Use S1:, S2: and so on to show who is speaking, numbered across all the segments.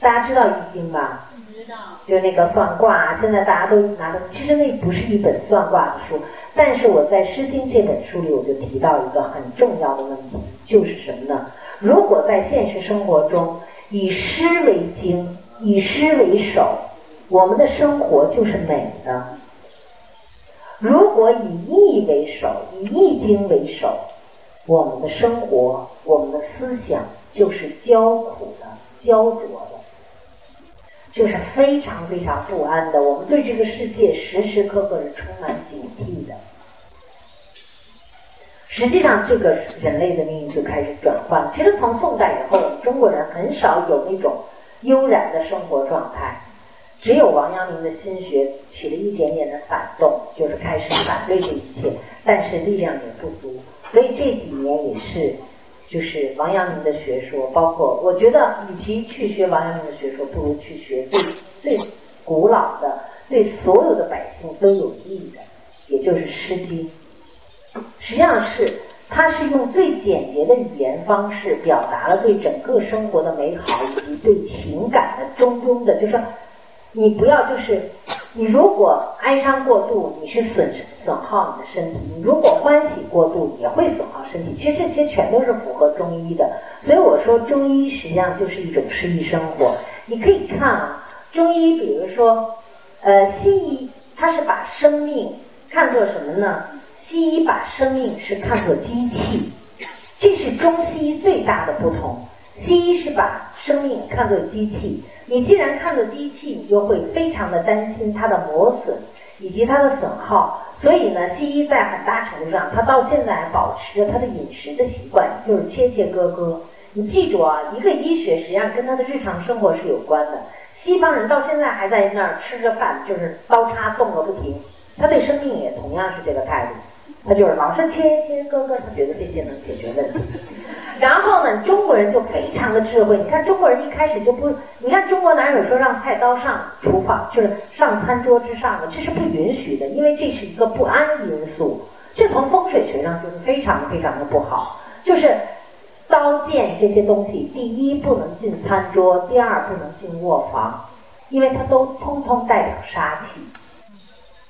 S1: 大家知道易经吧？
S2: 知道。
S1: 就那个算卦，现在大家都拿的，其实那不是一本算卦的书，但是我在《诗经》这本书里，我就提到一个很重要的问题，就是什么呢？如果在现实生活中以诗为经，以诗为首，我们的生活就是美的；如果以易为首，以易经为首，我们的生活，我们的思想就是焦苦的、焦灼的，就是非常非常不安的。我们对这个世界时时刻刻是充满警惕的。实际上，这个人类的命运就开始转换。其实从宋代以后，我们中国人很少有那种悠然的生活状态，只有王阳明的心学起了一点点的反动，就是开始反对这一切，但是力量也不足。所以这几年也是，就是王阳明的学说，包括我觉得，与其去学王阳明的学说，不如去学最最古老的、对所有的百姓都有益的，也就是《诗经》。实际上是，它是用最简洁的语言方式表达了对整个生活的美好以及对情感的中庸的，就说你不要就是，你如果哀伤过度，你是损损耗你的身体；你如果欢喜过度，也会损耗身体。其实这些全都是符合中医的，所以我说中医实际上就是一种诗意生活。你可以看啊，中医比如说，呃，西医它是把生命看作什么呢？西医把生命是看作机器，这是中西医最大的不同。西医是把生命看作机器，你既然看作机器，你就会非常的担心它的磨损以及它的损耗。所以呢，西医在很大程度上，他到现在还保持着他的饮食的习惯，就是切切割割。你记住啊，一个医学实际上跟他的日常生活是有关的。西方人到现在还在那儿吃着饭，就是刀叉动个不停，他对生命也同样是这个态度。他就是老是切切割割，他觉得这些能解决问题。然后呢，中国人就非常的智慧。你看中国人一开始就不，你看中国哪有说让菜刀上厨房，就是上餐桌之上的，这是不允许的，因为这是一个不安因素。这从风水学上就是非常非常的不好。就是刀剑这些东西，第一不能进餐桌，第二不能进卧房，因为它都通通代表杀气。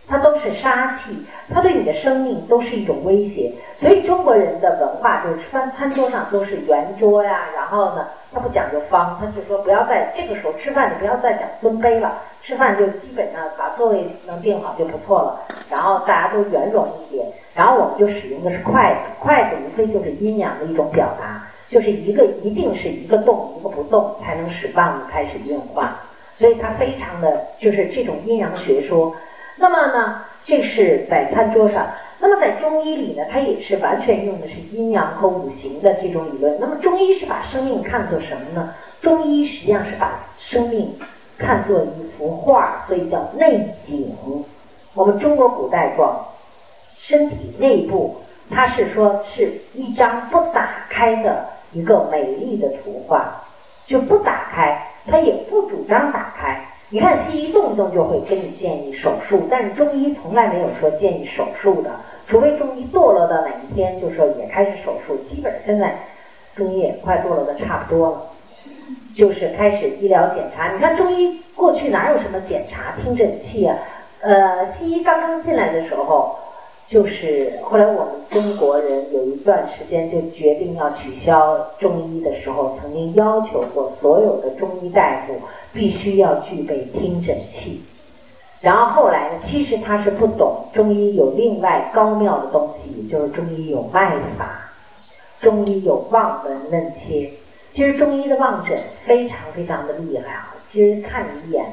S1: 它都是杀气，它对你的生命都是一种威胁。所以中国人的文化就是吃饭餐桌上都是圆桌呀，然后呢，他不讲究方，他就说不要在这个时候吃饭，你不要再讲尊卑了，吃饭就基本上把座位能定好就不错了。然后大家都圆融一点，然后我们就使用的是筷子，筷子无非就是阴阳的一种表达，就是一个一定是一个动一个不动才能使万物开始运化。所以它非常的就是这种阴阳学说。那么呢，这是在餐桌上。那么在中医里呢，它也是完全用的是阴阳和五行的这种理论。那么中医是把生命看作什么呢？中医实际上是把生命看作一幅画，所以叫内景。我们中国古代讲身体内部，它是说是一张不打开的一个美丽的图画，就不打开，它也不主张打开。你看，西医动不动就会跟你建议手术，但是中医从来没有说建议手术的，除非中医堕落到哪一天，就说也开始手术。基本现在中医也快堕落的差不多了，就是开始医疗检查。你看中医过去哪有什么检查听诊器啊？呃，西医刚刚进来的时候。就是后来我们中国人有一段时间就决定要取消中医的时候，曾经要求过所有的中医大夫必须要具备听诊器。然后后来呢，其实他是不懂中医有另外高妙的东西，就是中医有脉法，中医有望闻问切。其实中医的望诊非常非常的厉害啊！其实看一眼，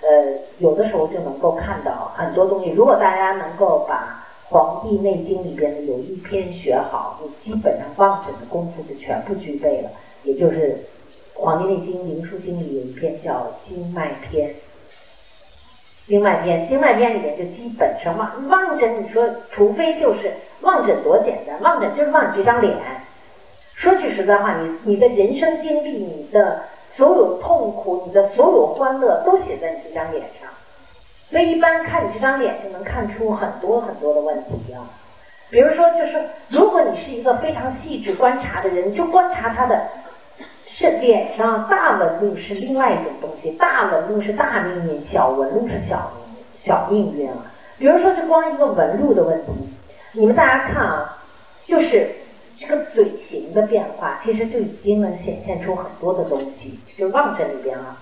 S1: 呃，有的时候就能够看到很多东西。如果大家能够把《黄帝内经》里边的有一篇学好，你基本上望诊的功夫就全部具备了。也就是《黄帝内经·灵枢经》里有一篇叫《经脉篇》，《经脉篇》《经脉篇》里面就基本上望望诊，你说除非就是望诊多简单，望诊就是望这张脸。说句实在话，你你的人生经历、你的所有痛苦、你的所有欢乐，都写在你这张脸上。所以一般看你这张脸就能看出很多很多的问题啊，比如说就是如果你是一个非常细致观察的人，就观察他的是脸上大纹路是另外一种东西，大纹路是大命运，小纹路是小命小命运啊。比如说，这光一个纹路的问题，你们大家看啊，就是这个嘴型的变化，其实就已经能显现出很多的东西。就望这里边啊，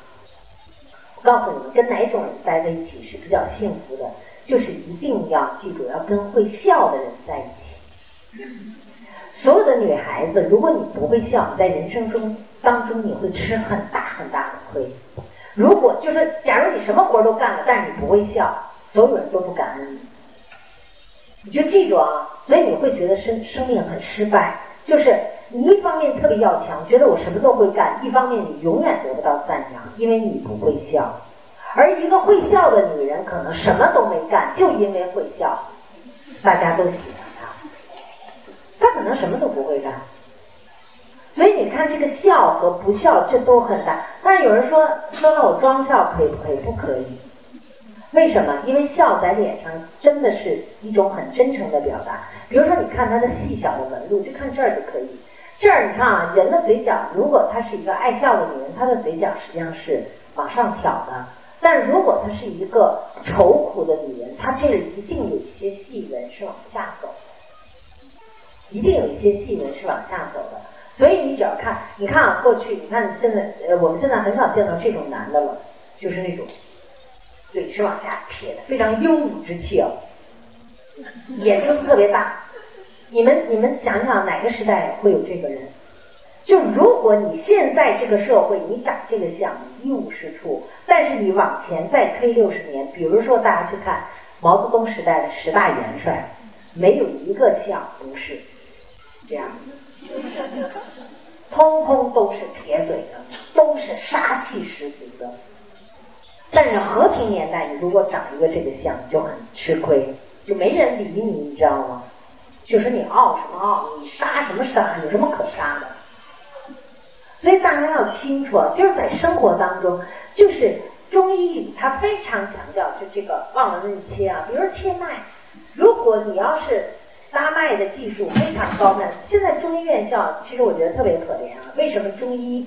S1: 我告诉你们，跟哪种人待在一起是比较幸福的，就是一定要记住，要跟会笑的人在一起。所有的女孩子，如果你不会笑，你在人生中当中你会吃很大很大的亏。如果就是，假如你什么活都干了，但是你不会笑，所有人都不感恩你。你就记住啊，所以你会觉得生生命很失败。就是你一方面特别要强，觉得我什么都会干；一方面你永远得不到赞扬，因为你不会笑。而一个会笑的女人，可能什么都没干，就因为会笑，大家都喜欢。他可能什么都不会干，所以你看这个笑和不笑，这都很大。但是有人说，说了我装笑可以不可以？不可以。为什么？因为笑在脸上真的是一种很真诚的表达。比如说，你看他的细小的纹路，就看这儿就可以。这儿你看啊，人的嘴角，如果她是一个爱笑的女人，她的嘴角实际上是往上挑的。但如果她是一个愁苦的女人，她这里一定有一些细纹是往下走。一定有一些细纹是往下走的，所以你只要看，你看啊，过去你看现在，呃，我们现在很少见到这种男的了，就是那种嘴是往下撇的，非常优武之气哦，眼睛特别大。你们你们想想哪个时代会有这个人？就如果你现在这个社会你长这个相一无是处，但是你往前再推六十年，比如说大家去看毛泽东时代的十大元帅，没有一个像不是。这样，通通都是铁嘴的，都是杀气十足的。但是和平年代，你如果长一个这个相，就很吃亏，就没人理你，你知道吗？就是你傲什么傲，你杀什么杀，有什么可杀的？所以大家要清楚，就是在生活当中，就是中医里他非常强调，就这个望闻问切啊，比如说切脉，如果你要是。拉脉的技术非常高呢。现在中医院校其实我觉得特别可怜啊。为什么中医？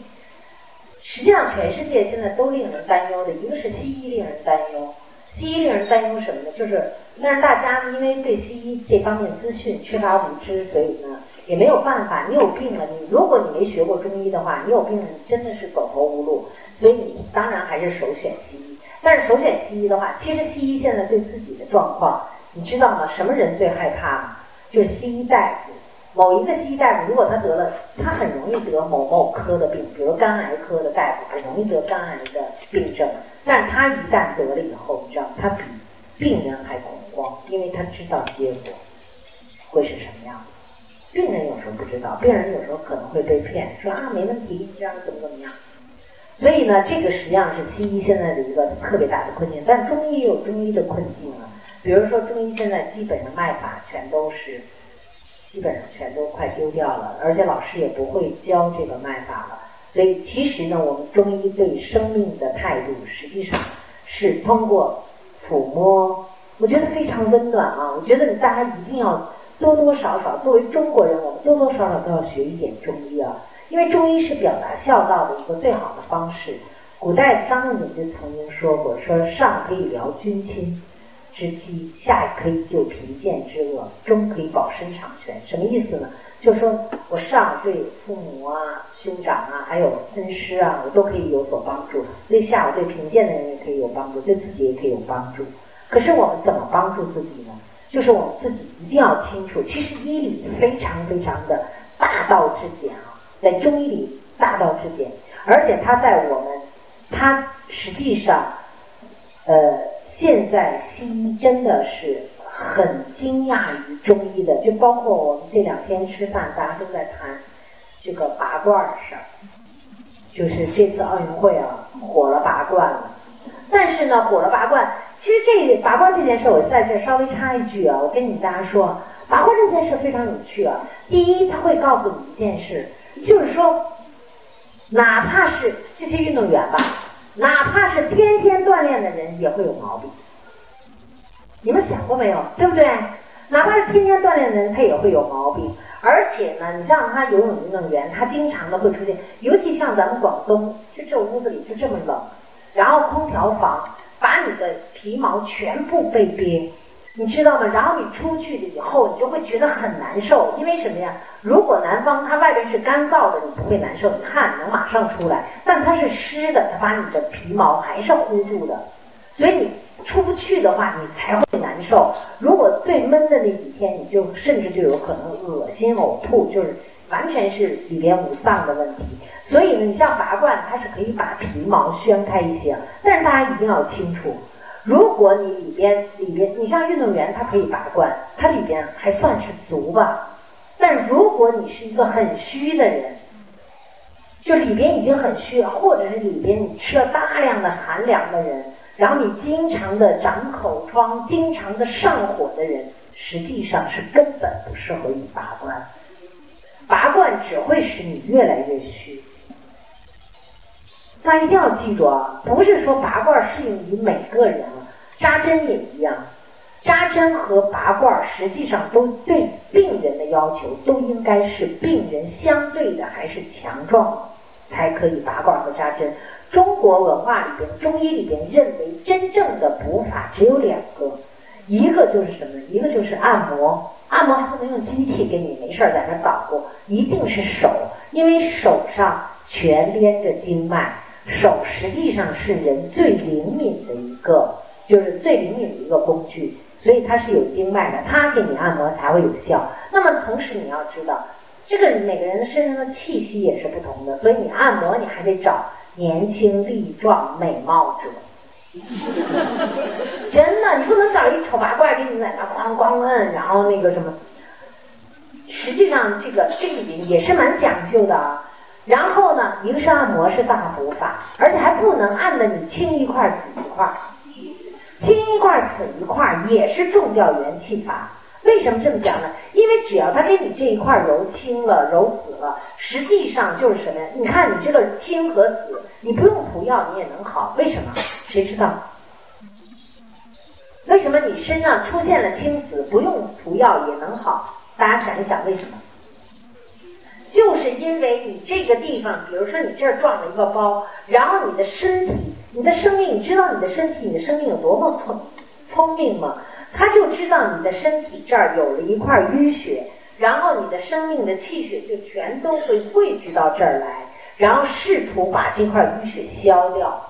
S1: 实际上全世界现在都令人担忧的，一个是西医令人担忧。西医令人担忧什么呢？就是，但是大家因为对西医这方面资讯缺乏无知，所以呢也没有办法。你有病了，你如果你没学过中医的话，你有病了，你真的是走投无路。所以你当然还是首选西医。但是首选西医的话，其实西医现在对自己的状况，你知道吗？什么人最害怕吗？就是西医大夫，某一个西医大夫，如果他得了，他很容易得某某科的病，比如肝癌科的大夫很容易得肝癌的病症。但他一旦得了以后，你知道，他比病人还恐慌，因为他知道结果会是什么样。病人有时候不知道，病人有时候可能会被骗，说啊没问题，这样怎么怎么样。所以呢，这个实际上是西医现在的一个特别大的困境，但中医也有中医的困境啊。比如说，中医现在基本的脉法全都是，基本上全都快丢掉了，而且老师也不会教这个脉法了。所以，其实呢，我们中医对生命的态度，实际上是通过抚摸，我觉得非常温暖啊。我觉得大家一定要多多少少，作为中国人，我们多多少少都要学一点中医啊，因为中医是表达孝道的一个最好的方式。古代张仲景就曾经说过，说上可以疗君亲。之饥，下可以救贫贱之恶，中可以保身长全。什么意思呢？就是说我上对父母啊、兄长啊，还有恩师啊，我都可以有所帮助；对下，我对贫贱的人也可以有帮助，对自己也可以有帮助。可是我们怎么帮助自己呢？就是我们自己一定要清楚，其实医理非常非常的大道至简啊，在中医里大道至简，而且它在我们，它实际上，呃。现在西医真的是很惊讶于中医的，就包括我们这两天吃饭，大家都在谈这个拔罐的事儿。就是这次奥运会啊，火了拔罐了。但是呢，火了拔罐，其实这拔罐这件事，我在这稍微插一句啊，我跟你大家说，拔罐这件事非常有趣啊。第一，他会告诉你一件事，就是说，哪怕是这些运动员吧。哪怕是天天锻炼的人也会有毛病，你们想过没有？对不对？哪怕是天天锻炼的人，他也会有毛病。而且呢，你像他游泳运动员，他经常的会出现，尤其像咱们广东，就这屋子里就这么冷，然后空调房把你的皮毛全部被冰。你知道吗？然后你出去了以后，你就会觉得很难受，因为什么呀？如果南方它外边是干燥的，你不会难受，你汗能马上出来；但它是湿的，它把你的皮毛还是糊住的，所以你出不去的话，你才会难受。如果最闷的那几天，你就甚至就有可能恶心呕吐，就是完全是里边五脏的问题。所以呢，你像拔罐，它是可以把皮毛宣开一些，但是大家一定要清楚。如果你里边里边，你像运动员，他可以拔罐，他里边还算是足吧。但如果你是一个很虚的人，就里边已经很虚了，或者是里边你吃了大量的寒凉的人，然后你经常的长口疮、经常的上火的人，实际上是根本不适合你拔罐。拔罐只会使你越来越。大家一定要记住啊，不是说拔罐适应于每个人，扎针也一样，扎针和拔罐实际上都对病人的要求都应该是病人相对的还是强壮才可以拔罐和扎针。中国文化里边，中医里边认为真正的补法只有两个，一个就是什么？一个就是按摩，按摩还不能用机器给你没事在那捣鼓，一定是手，因为手上全连着经脉。手实际上是人最灵敏的一个，就是最灵敏的一个工具，所以它是有经脉的，它给你按摩才会有效。那么同时你要知道，这个每个人身上的气息也是不同的，所以你按摩你还得找年轻力壮美貌者。真的，你不能找一丑八怪给你在那咣咣摁，然后那个什么。实际上这个这里边也是蛮讲究的啊。然后呢，一个是按摩是大补法，而且还不能按的你青一块紫一块，青一块紫一块也是重调元气法。为什么这么讲呢？因为只要他给你这一块揉青了、揉紫了，实际上就是什么呀？你看你这个青和紫，你不用涂药你也能好。为什么？谁知道？为什么你身上出现了青紫，不用涂药也能好？大家想一想，为什么？就是因为你这个地方，比如说你这儿撞了一个包，然后你的身体、你的生命，你知道你的身体、你的生命有多么聪聪明吗？他就知道你的身体这儿有了一块淤血，然后你的生命的气血就全都会汇聚到这儿来，然后试图把这块淤血消掉。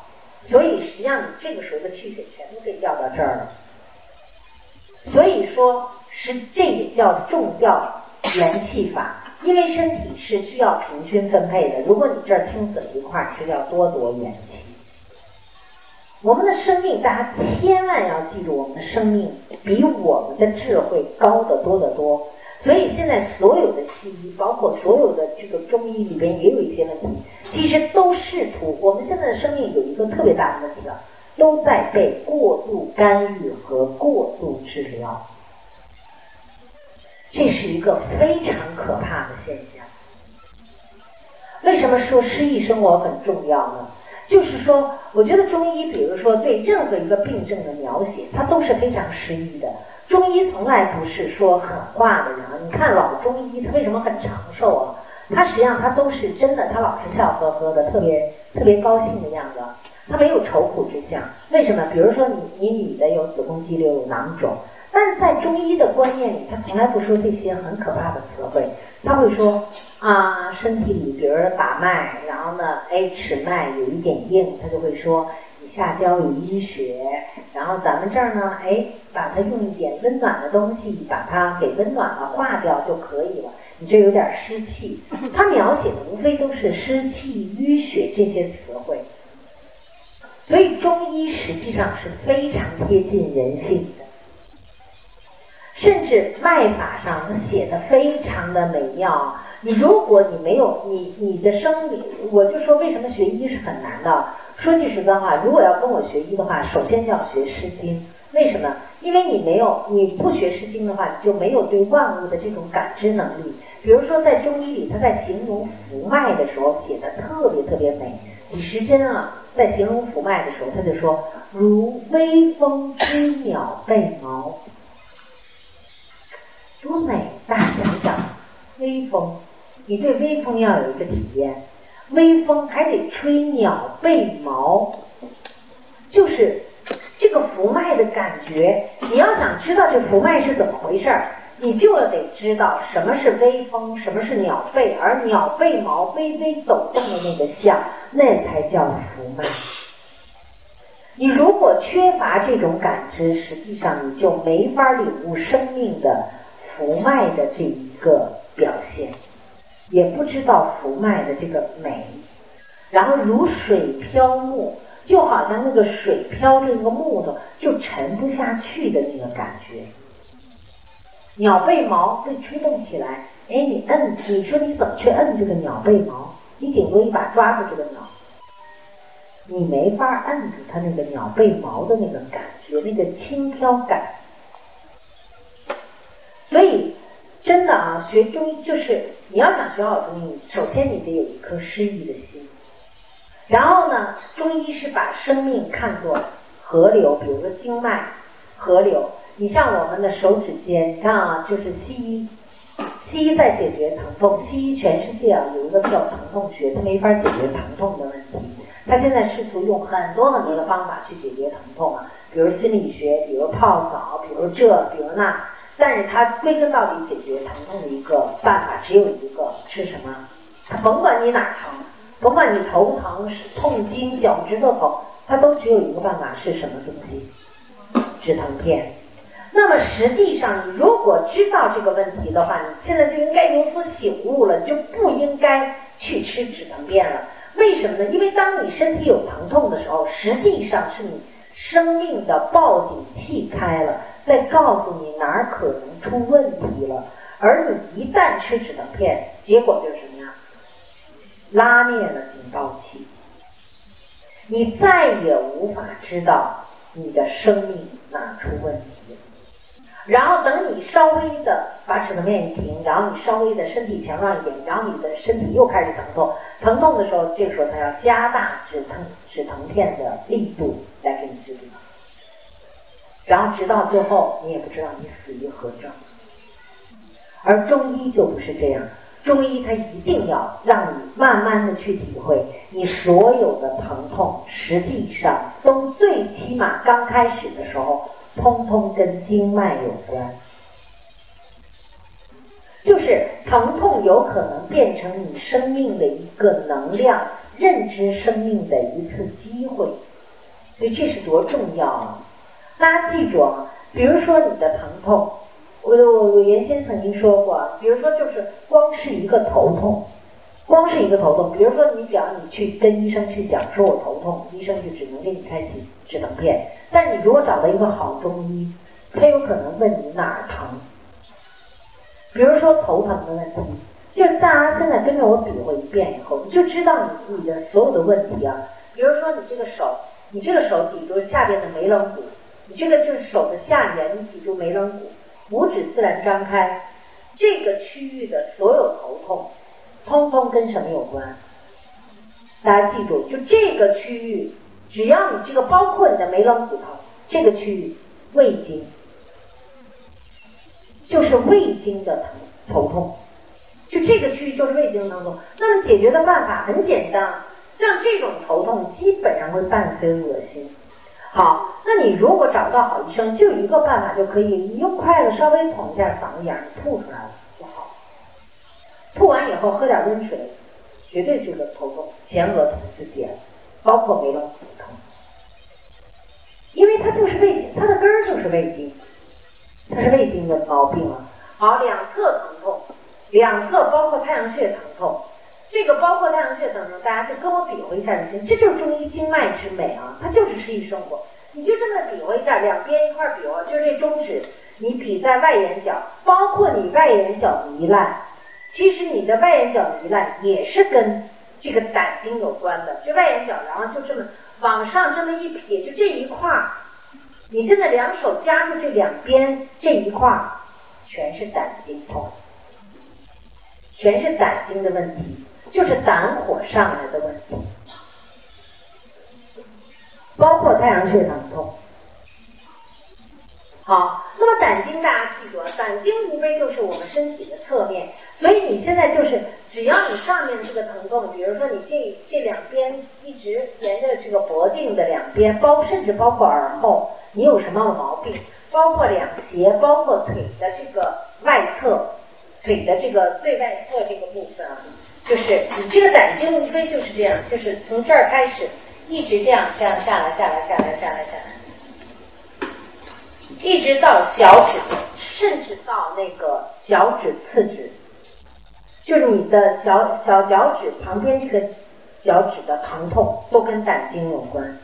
S1: 所以实际上你这个时候的气血全都被调到这儿了。所以说是这也叫重调元气法。因为身体是需要平均分配的，如果你这儿青紫一块儿，是要多夺元气。我们的生命，大家千万要记住，我们的生命比我们的智慧高得多得多。所以现在所有的西医，包括所有的这个中医里边，也有一些问题，其实都试图。我们现在的生命有一个特别大的问题了，都在被过度干预和过度治疗。这是一个非常可怕的现象。为什么说诗意生活很重要呢？就是说，我觉得中医，比如说对任何一个病症的描写，它都是非常诗意的。中医从来不是说狠话的人啊。你看老中医，他为什么很长寿啊？他实际上他都是真的，他老是笑呵呵的，特别特别高兴的样子。他没有愁苦之相。为什么？比如说你你女的有子宫肌瘤有囊肿。但是在中医的观念里，他从来不说这些很可怕的词汇，他会说啊，身体里比如把脉，然后呢，哎，尺脉有一点硬，他就会说你下焦有淤血，然后咱们这儿呢，哎，把它用一点温暖的东西把它给温暖了化掉就可以了。你这有点湿气，他描写的无非都是湿气、淤血这些词汇，所以中医实际上是非常贴近人性的。甚至脉法上写的非常的美妙。你如果你没有你你的生理，我就说为什么学医是很难的。说句实在话，如果要跟我学医的话，首先就要学《诗经》。为什么？因为你没有你不学《诗经》的话，你就没有对万物的这种感知能力。比如说在中医里，他在形容浮脉的时候写的特别特别美。李时珍啊，在形容浮脉的时候，他就说如微风知鸟背毛。多美！大家想想，微风，你对微风要有一个体验，微风还得吹鸟背毛，就是这个浮脉的感觉。你要想知道这浮脉是怎么回事儿，你就得知道什么是微风，什么是鸟背，而鸟背毛微微抖动的那个像，那才叫浮脉。你如果缺乏这种感知，实际上你就没法领悟生命的浮脉的这一个表现，也不知道浮脉的这个美。然后如水漂木，就好像那个水漂着那个木头就沉不下去的那个感觉。鸟背毛被吹动起来，哎，你摁，你说你怎么去摁这个鸟背毛？你顶多一把抓住这个鸟。你没法摁住它那个鸟背毛的那个感觉，那个轻飘感。所以，真的啊，学中医就是你要想学好中医，首先你得有一颗诗意的心。然后呢，中医是把生命看作河流，比如说经脉、河流。你像我们的手指尖，你看啊，就是西医，西医在解决疼痛。西医全世界啊有一个叫疼痛学，它没法解决疼痛的问题。他现在试图用很多很多的方法去解决疼痛啊，比如心理学，比如泡澡，比如这，比如那。但是它归根到底解决疼痛的一个办法只有一个，是什么？它甭管你哪疼，甭管你头疼、是痛经、脚趾头疼，它都只有一个办法，是什么东西？止疼片。那么实际上，你如果知道这个问题的话，你现在就应该有所醒悟了，你就不应该去吃止疼片了。为什么呢？因为当你身体有疼痛的时候，实际上是你生命的报警器开了，在告诉你哪儿可能出问题了。而你一旦吃止疼片，结果就是什么呀？拉灭了警报器，你再也无法知道你的生命哪出问题。然后等你稍微的把止疼片一停，然后你稍微的身体强壮一点，然后你的身体又开始疼痛，疼痛的时候，这个时候他要加大止疼止疼片的力度，然后直到最后你也不知道你死于何症。而中医就不是这样，中医它一定要让你慢慢的去体会，你所有的疼痛实际上都最起码刚开始的时候。通通跟经脉有关，就是疼痛有可能变成你生命的一个能量，认知生命的一次机会，所以这是多重要啊！大家记住啊，比如说你的疼痛，我我我原先曾经说过，比如说就是光是一个头痛，光是一个头痛，比如说你只要你去跟医生去讲说我头痛，医生就只能给你开启止疼片。但你如果找到一个好中医，他有可能问你哪儿疼，比如说头疼的问题，就是大家现在跟着我比划一遍以后，你就知道你你的所有的问题啊。比如说你这个手，你这个手抵住下边的眉棱骨，你这个就是手的下缘，你抵住眉棱骨，拇指自然张开，这个区域的所有头痛，通通跟什么有关？大家记住，就这个区域。只要你这个包括你的眉棱骨头这个区域胃经，就是胃经的疼头痛，就这个区域就是胃经疼痛。那么解决的办法很简单，像这种头痛基本上会伴随恶心。好，那你如果找到好医生，就一个办法就可以，你用筷子稍微捅一下嗓子眼，吐出来了就好。吐完以后喝点温水，绝对这个头痛前额痛就解了，包括眉棱骨。因为它就是胃，它的根儿就是胃经，它是胃经的毛病啊。好，两侧疼痛，两侧包括太阳穴疼痛，这个包括太阳穴疼痛，大家就跟我比划一下就行。这就是中医经脉之美啊，它就是诗意生活。你就这么比划一下，两边一块比划，就是这中指，你比在外眼角，包括你外眼角糜烂，其实你的外眼角糜烂也是跟这个胆经有关的。就外眼角，然后就这么。往上这么一撇，就这一块儿，你现在两手夹住这两边这一块儿，全是胆经痛，全是胆经的问题，就是胆火上来的问题，包括太阳穴疼痛。好，那么胆经大家记住啊，胆经无非就是我们身体的侧面，所以你现在就是，只要你上面这个疼痛，比如说你这这两边一直沿着这个脖颈的两边，包甚至包括耳后，你有什么毛病？包括两胁，包括腿的这个外侧，腿的这个最外侧这个部分啊，就是你这个胆经无非就是这样，就是从这儿开始，一直这样这样下来下来下来下来下来，一直到小指，甚至到那个小指次指，就是你的小小脚趾旁边这个脚趾的疼痛，都跟胆经有关。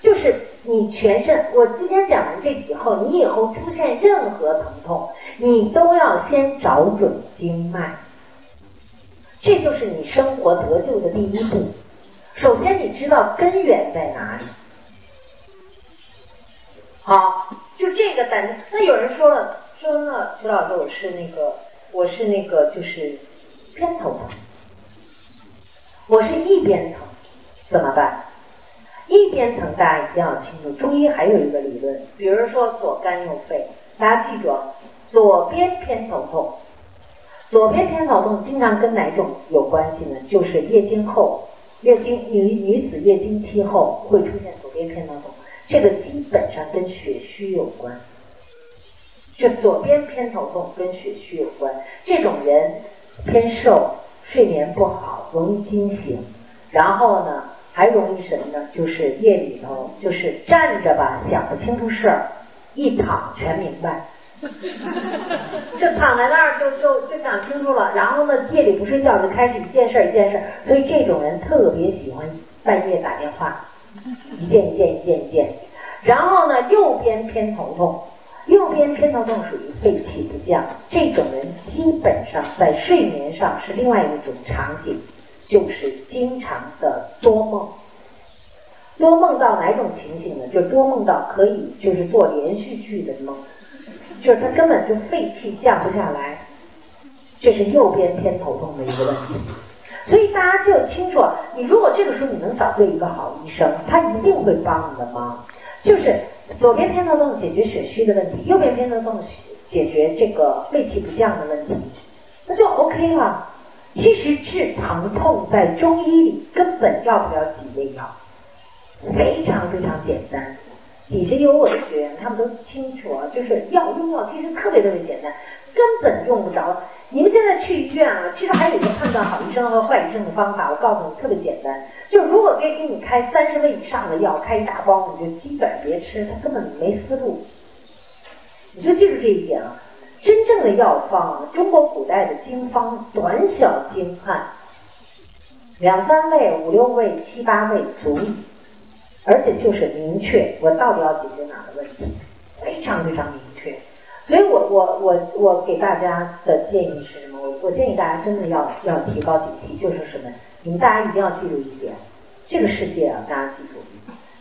S1: 就是你全身，我今天讲完这以后，你以后出现任何疼痛，你都要先找准经脉，这就是你生活得救的第一步。首先你知道根源在哪里。好，就这个胆，那有人说了，说那徐老师，我是那个，我是那个，就是偏头疼，我是一边疼，怎么办？一边疼，大家一定要清楚。中医还有一个理论，比如说左肝右肺，大家记住，左边偏头痛，左边偏头痛经常跟哪种有关系呢？就是月经后，月经女女子月经期后会出现左边偏头痛，这个基本上跟血虚有关。就左边偏头痛跟血虚有关，这种人偏瘦，睡眠不好，容易惊醒，然后呢？还容易什么呢？就是夜里头，就是站着吧想不清楚事儿，一躺全明白，就躺在那儿就就就想清楚了。然后呢，夜里不睡觉就开始一件事儿一件事儿。所以这种人特别喜欢半夜打电话，一件一件一件一件。然后呢，右边偏头痛，右边偏头痛属于肺气不降，这种人基本上在睡眠上是另外一种场景。就是经常的多梦，多梦到哪种情形呢？就多梦到可以就是做连续剧的梦，就是他根本就肺气降不下来，这是右边偏头痛的一个问题。所以大家就清楚，你如果这个时候你能找对一个好医生，他一定会帮你的忙。就是左边偏头痛解决血虚的问题，右边偏头痛解决这个肺气不降的问题，那就 OK 了。其实治疼痛在中医里根本要不了几味药，非常非常简单。底下有我的学员，他们都清楚啊，就是药用药其实特别特别简单，根本用不着。你们现在去医院啊，其实还有一个判断好医生和坏医生的方法，我告诉你特别简单。就如果给给你开三十味以上的药，开一大包，你就基本别吃，他根本没思路。你就记住这一点啊。真正的药方，中国古代的经方，短小精悍，两三味、五六味、七八味足矣，而且就是明确我到底要解决哪个问题，非常非常明确。所以我我我我给大家的建议是什么？我我建议大家真的要要提高警惕，就是什么？你们大家一定要记住一点，这个世界啊，大家记住，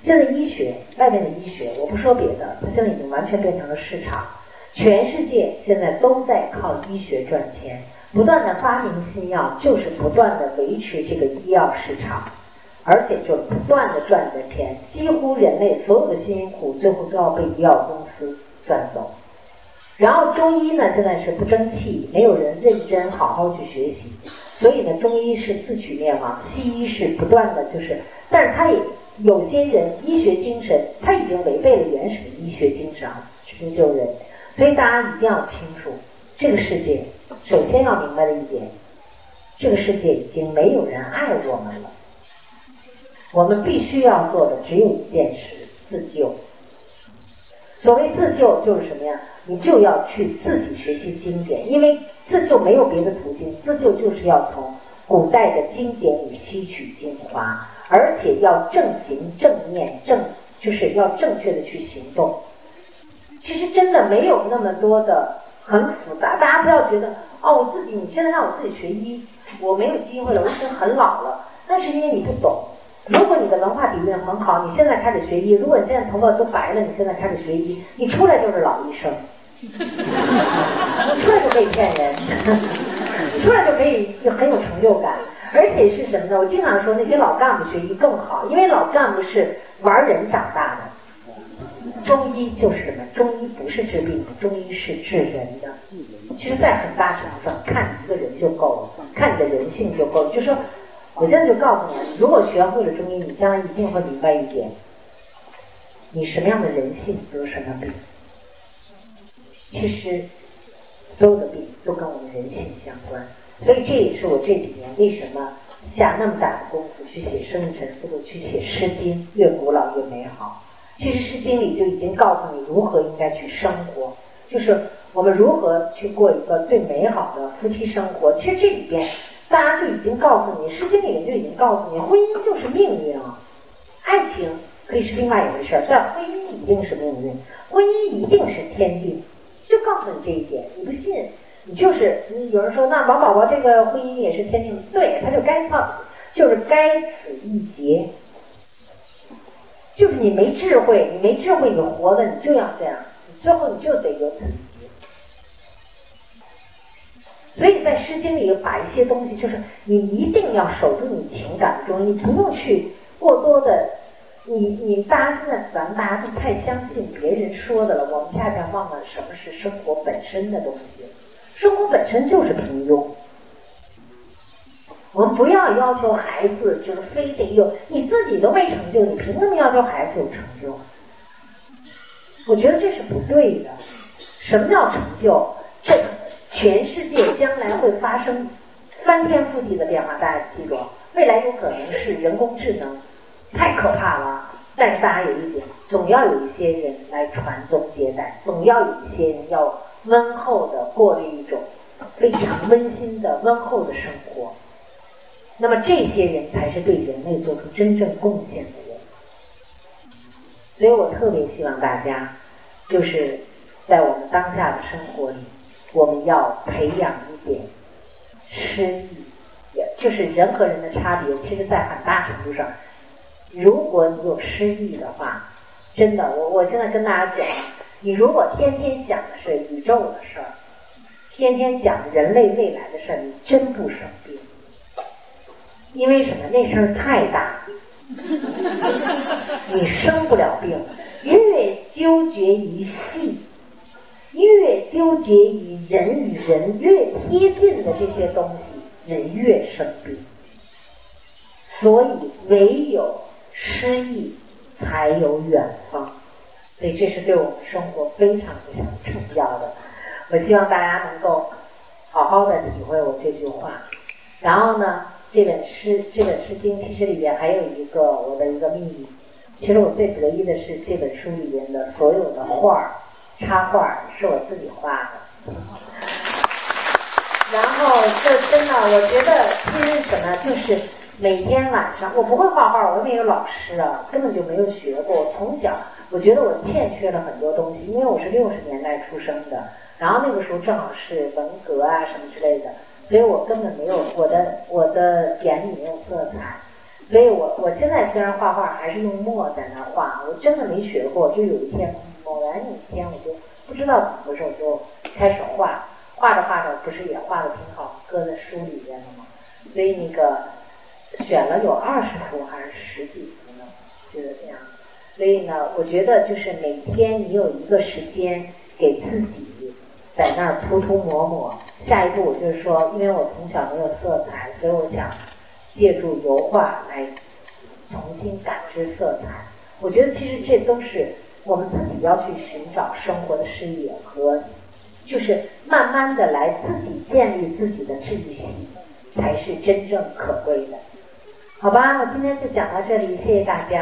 S1: 现在医学外面的医学，我不说别的，它现在已经完全变成了市场。全世界现在都在靠医学赚钱，不断的发明新药，就是不断的维持这个医药市场，而且就不断的赚着钱。几乎人类所有的辛苦，最后都要被医药公司赚走。然后中医呢，现在是不争气，没有人认真好好去学习，所以呢，中医是自取灭亡。西医是不断的就是，但是他也有些人医学精神，他已经违背了原始的医学精神啊，去救人。所以大家一定要清楚，这个世界首先要明白的一点，这个世界已经没有人爱我们了。我们必须要做的只有一件事：自救。所谓自救就是什么呀？你就要去自己学习经典，因为自救没有别的途径，自救就是要从古代的经典里吸取精华，而且要正行正念正，就是要正确的去行动。其实真的没有那么多的很复杂，大家不要觉得哦，我自己你现在让我自己学医，我没有机会了，我已经很老了。那是因为你不懂。如果你的文化底蕴很好，你现在开始学医，如果你现在头发都白了，你现在开始学医，你出来就是老医生，你出来就可以骗人，你出来就可以很有成就感。而且是什么呢？我经常说那些老干部学医更好，因为老干部是玩人长大的。中医就是什么？中医不是治病的，中医是治人的。其实，在很大程度上，看你一个人就够了，看你的人性就够了。就说，我现在就告诉你，如果学会了中医，你将来一定会明白一点：你什么样的人性得什么病。其实，所有的病都跟我们人性相关。所以，这也是我这几年为什么下那么大的功夫去写《生命沉思录》，去写《诗经》，越古老越美好。其实《诗经》里就已经告诉你如何应该去生活，就是我们如何去过一个最美好的夫妻生活。其实这里边，大家就已经告诉你，《诗经》里面就已经告诉你，婚姻就是命运啊，爱情可以是另外一回事儿，但婚姻一定是命运，婚姻一定是天定，就告诉你这一点。你不信？你就是有人说，那王宝宝这个婚姻也是天定，对，他就该放，就是该此一劫，就是你没智慧，你没智慧，你活的你就要这样，你最后你就得有此。所以在《诗经》里把一些东西，就是你一定要守住你情感中，你不用去过多的，你你大家现在咱们大家都太相信别人说的了，我们恰恰忘了什么是生活本身的东西。生活本身就是平庸，我们不要要求孩子就是非得有，你自己都没成就，你凭什么要求孩子有成就？我觉得这是不对的。什么叫成就？这全世界将来会发生翻天覆地的变化，大家记住，未来有可能是人工智能，太可怕了。但是大家有一点，总要有一些人来传宗接代，总要有一些人要。温厚的过了一种非常温馨的温厚的生活，那么这些人才是对人类做出真正贡献的人。所以我特别希望大家，就是在我们当下的生活里，我们要培养一点诗意，也就是人和人的差别，其实在很大程度上，如果你有诗意的话，真的，我我现在跟大家讲。你如果天天想的是宇宙的事儿，天天想人类未来的事儿，你真不生病。因为什么？那事儿太大，你生不了病。越纠结于细，纠结于人与人越贴近的这些东西，人越生病。所以，唯有诗意，才有远方。所以这是对我们生活非常非常重要的。我希望大家能够好好的体会我这句话。然后呢，这本诗这本诗经其实里边还有一个我的一个秘密。其实我最得意的是这本书里边的所有的画儿、插画是我自己画的。然后这真的，我觉得其实什么，就是每天晚上我不会画画，我没有老师啊，根本就没有学过，从小。我觉得我欠缺了很多东西，因为我是六十年代出生的，然后那个时候正好是文革啊什么之类的，所以我根本没有我的我的眼里没有色彩，所以我我现在虽然画画还是用墨在那画，我真的没学过，就有一天某然有一天我就不知道怎么回事，我就开始画，画着画着不是也画的挺好，搁在书里边了吗？所以那个选了有二十幅还是十几幅呢？就是这样。所以呢，我觉得就是每天你有一个时间给自己在那儿涂涂抹抹。下一步我就是说，因为我从小没有色彩，所以我想借助油画来重新感知色彩。我觉得其实这都是我们自己要去寻找生活的视野和，就是慢慢的来自己建立自己的秩序系，才是真正可贵的。好吧，我今天就讲到这里，谢谢大家。